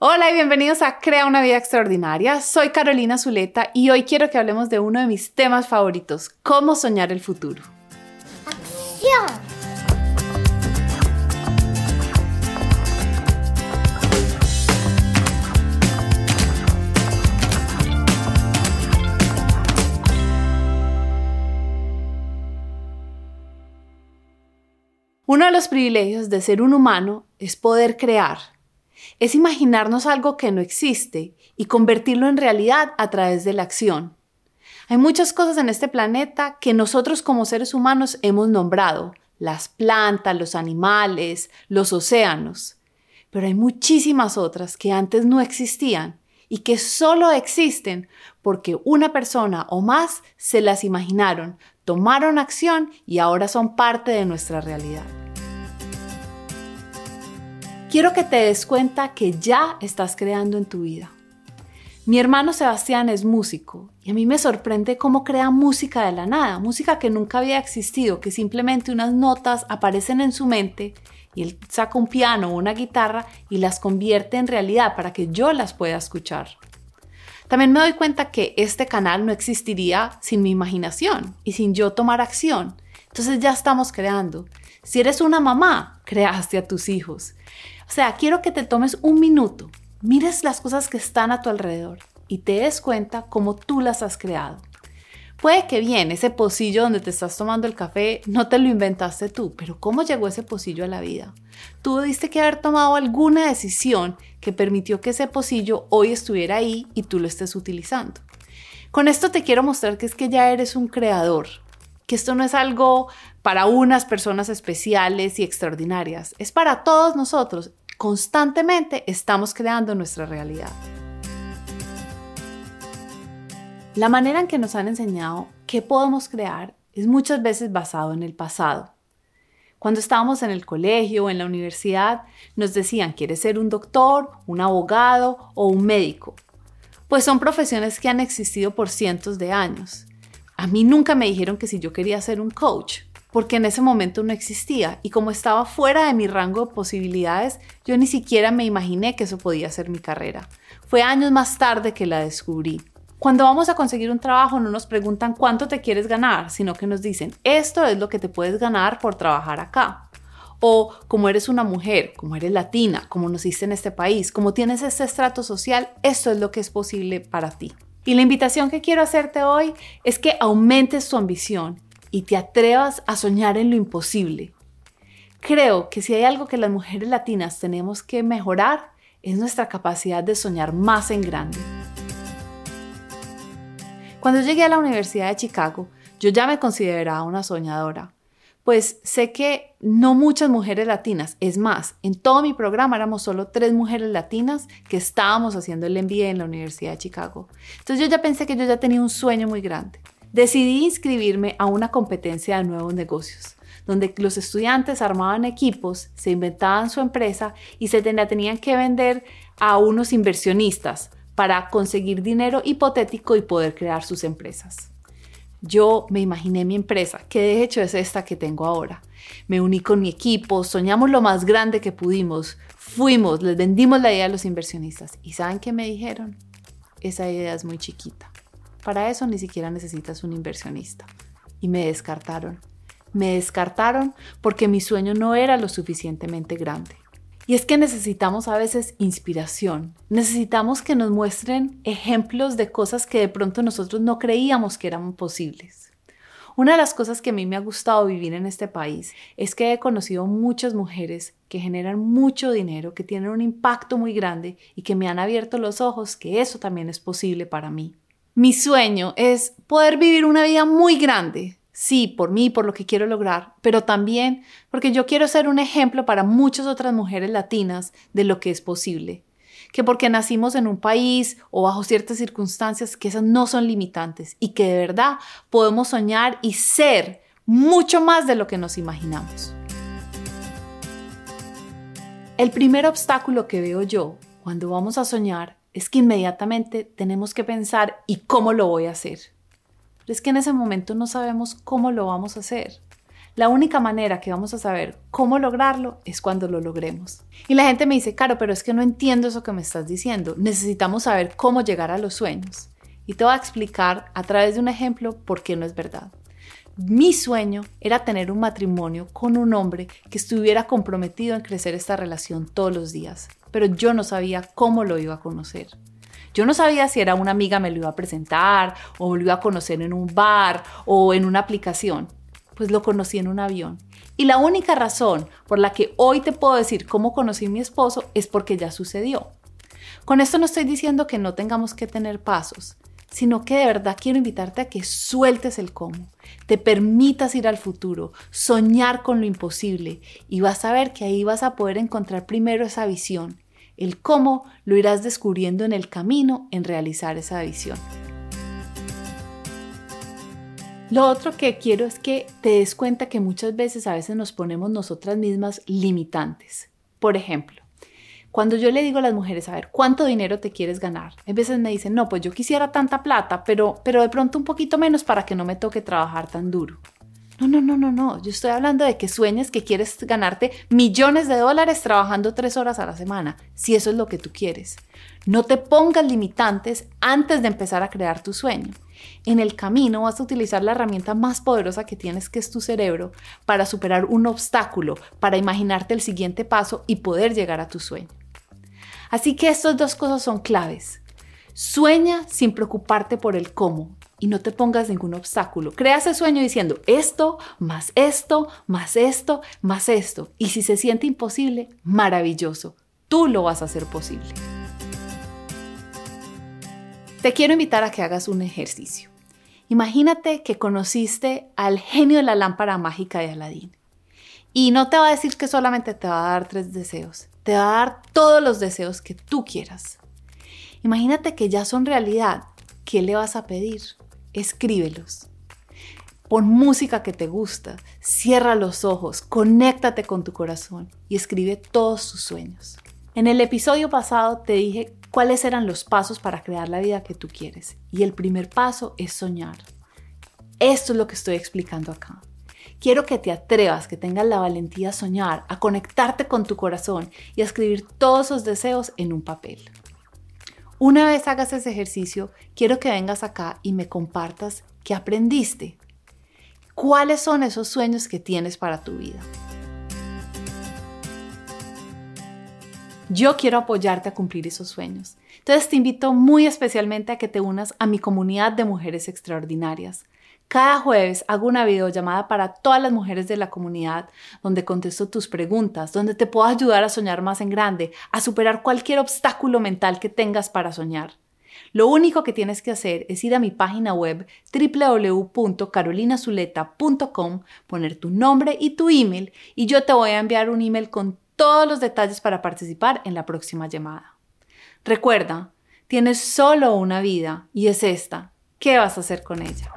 Hola y bienvenidos a Crea una vida extraordinaria. Soy Carolina Zuleta y hoy quiero que hablemos de uno de mis temas favoritos, cómo soñar el futuro. ¡Acción! Uno de los privilegios de ser un humano es poder crear es imaginarnos algo que no existe y convertirlo en realidad a través de la acción. Hay muchas cosas en este planeta que nosotros como seres humanos hemos nombrado, las plantas, los animales, los océanos, pero hay muchísimas otras que antes no existían y que solo existen porque una persona o más se las imaginaron, tomaron acción y ahora son parte de nuestra realidad. Quiero que te des cuenta que ya estás creando en tu vida. Mi hermano Sebastián es músico y a mí me sorprende cómo crea música de la nada, música que nunca había existido, que simplemente unas notas aparecen en su mente y él saca un piano o una guitarra y las convierte en realidad para que yo las pueda escuchar. También me doy cuenta que este canal no existiría sin mi imaginación y sin yo tomar acción. Entonces ya estamos creando. Si eres una mamá, creaste a tus hijos. O sea, quiero que te tomes un minuto, mires las cosas que están a tu alrededor y te des cuenta cómo tú las has creado. Puede que bien, ese pocillo donde te estás tomando el café no te lo inventaste tú, pero ¿cómo llegó ese pocillo a la vida? Tú diste que haber tomado alguna decisión que permitió que ese pocillo hoy estuviera ahí y tú lo estés utilizando. Con esto te quiero mostrar que es que ya eres un creador, que esto no es algo para unas personas especiales y extraordinarias, es para todos nosotros. Constantemente estamos creando nuestra realidad. La manera en que nos han enseñado qué podemos crear es muchas veces basado en el pasado. Cuando estábamos en el colegio o en la universidad, nos decían, ¿quieres ser un doctor, un abogado o un médico? Pues son profesiones que han existido por cientos de años. A mí nunca me dijeron que si yo quería ser un coach, porque en ese momento no existía y como estaba fuera de mi rango de posibilidades, yo ni siquiera me imaginé que eso podía ser mi carrera. Fue años más tarde que la descubrí. Cuando vamos a conseguir un trabajo no nos preguntan cuánto te quieres ganar, sino que nos dicen, esto es lo que te puedes ganar por trabajar acá. O como eres una mujer, como eres latina, como naciste en este país, como tienes este estrato social, esto es lo que es posible para ti. Y la invitación que quiero hacerte hoy es que aumentes tu ambición y te atrevas a soñar en lo imposible. Creo que si hay algo que las mujeres latinas tenemos que mejorar es nuestra capacidad de soñar más en grande. Cuando llegué a la Universidad de Chicago, yo ya me consideraba una soñadora pues sé que no muchas mujeres latinas, es más, en todo mi programa éramos solo tres mujeres latinas que estábamos haciendo el MBA en la Universidad de Chicago. Entonces yo ya pensé que yo ya tenía un sueño muy grande. Decidí inscribirme a una competencia de nuevos negocios donde los estudiantes armaban equipos, se inventaban su empresa y se tenían que vender a unos inversionistas para conseguir dinero hipotético y poder crear sus empresas. Yo me imaginé mi empresa, que de hecho es esta que tengo ahora. Me uní con mi equipo, soñamos lo más grande que pudimos, fuimos, les vendimos la idea a los inversionistas. ¿Y saben qué me dijeron? Esa idea es muy chiquita. Para eso ni siquiera necesitas un inversionista. Y me descartaron. Me descartaron porque mi sueño no era lo suficientemente grande. Y es que necesitamos a veces inspiración, necesitamos que nos muestren ejemplos de cosas que de pronto nosotros no creíamos que eran posibles. Una de las cosas que a mí me ha gustado vivir en este país es que he conocido muchas mujeres que generan mucho dinero, que tienen un impacto muy grande y que me han abierto los ojos que eso también es posible para mí. Mi sueño es poder vivir una vida muy grande, sí, por mí, por lo que quiero lograr, pero también porque yo quiero ser un ejemplo para muchas otras mujeres latinas de lo que es posible. Que porque nacimos en un país o bajo ciertas circunstancias, que esas no son limitantes y que de verdad podemos soñar y ser mucho más de lo que nos imaginamos. El primer obstáculo que veo yo cuando vamos a soñar es que inmediatamente tenemos que pensar ¿y cómo lo voy a hacer? es que en ese momento no sabemos cómo lo vamos a hacer. La única manera que vamos a saber cómo lograrlo es cuando lo logremos. Y la gente me dice, Caro, pero es que no entiendo eso que me estás diciendo. Necesitamos saber cómo llegar a los sueños. Y te voy a explicar a través de un ejemplo por qué no es verdad. Mi sueño era tener un matrimonio con un hombre que estuviera comprometido en crecer esta relación todos los días, pero yo no sabía cómo lo iba a conocer. Yo no sabía si era una amiga me lo iba a presentar o lo iba a conocer en un bar o en una aplicación pues lo conocí en un avión. Y la única razón por la que hoy te puedo decir cómo conocí a mi esposo es porque ya sucedió. Con esto no estoy diciendo que no tengamos que tener pasos, sino que de verdad quiero invitarte a que sueltes el cómo, te permitas ir al futuro, soñar con lo imposible y vas a ver que ahí vas a poder encontrar primero esa visión. El cómo lo irás descubriendo en el camino en realizar esa visión. Lo otro que quiero es que te des cuenta que muchas veces a veces nos ponemos nosotras mismas limitantes. Por ejemplo, cuando yo le digo a las mujeres, a ver, ¿cuánto dinero te quieres ganar? A veces me dicen, no, pues yo quisiera tanta plata, pero, pero de pronto un poquito menos para que no me toque trabajar tan duro. No, no, no, no, no. Yo estoy hablando de que sueñes que quieres ganarte millones de dólares trabajando tres horas a la semana, si eso es lo que tú quieres. No te pongas limitantes antes de empezar a crear tu sueño. En el camino vas a utilizar la herramienta más poderosa que tienes, que es tu cerebro, para superar un obstáculo, para imaginarte el siguiente paso y poder llegar a tu sueño. Así que estas dos cosas son claves. Sueña sin preocuparte por el cómo y no te pongas ningún obstáculo. Crea ese sueño diciendo esto, más esto, más esto, más esto. Y si se siente imposible, maravilloso. Tú lo vas a hacer posible. Te quiero invitar a que hagas un ejercicio. Imagínate que conociste al genio de la lámpara mágica de Aladín. Y no te va a decir que solamente te va a dar tres deseos, te va a dar todos los deseos que tú quieras. Imagínate que ya son realidad. ¿Qué le vas a pedir? Escríbelos. Pon música que te gusta, cierra los ojos, conéctate con tu corazón y escribe todos tus sueños. En el episodio pasado te dije cuáles eran los pasos para crear la vida que tú quieres. Y el primer paso es soñar. Esto es lo que estoy explicando acá. Quiero que te atrevas, que tengas la valentía a soñar, a conectarte con tu corazón y a escribir todos esos deseos en un papel. Una vez hagas ese ejercicio, quiero que vengas acá y me compartas qué aprendiste. ¿Cuáles son esos sueños que tienes para tu vida? Yo quiero apoyarte a cumplir esos sueños. Entonces te invito muy especialmente a que te unas a mi comunidad de mujeres extraordinarias. Cada jueves hago una videollamada para todas las mujeres de la comunidad donde contesto tus preguntas, donde te puedo ayudar a soñar más en grande, a superar cualquier obstáculo mental que tengas para soñar. Lo único que tienes que hacer es ir a mi página web www.carolinazuleta.com, poner tu nombre y tu email y yo te voy a enviar un email con todos los detalles para participar en la próxima llamada. Recuerda, tienes solo una vida y es esta. ¿Qué vas a hacer con ella?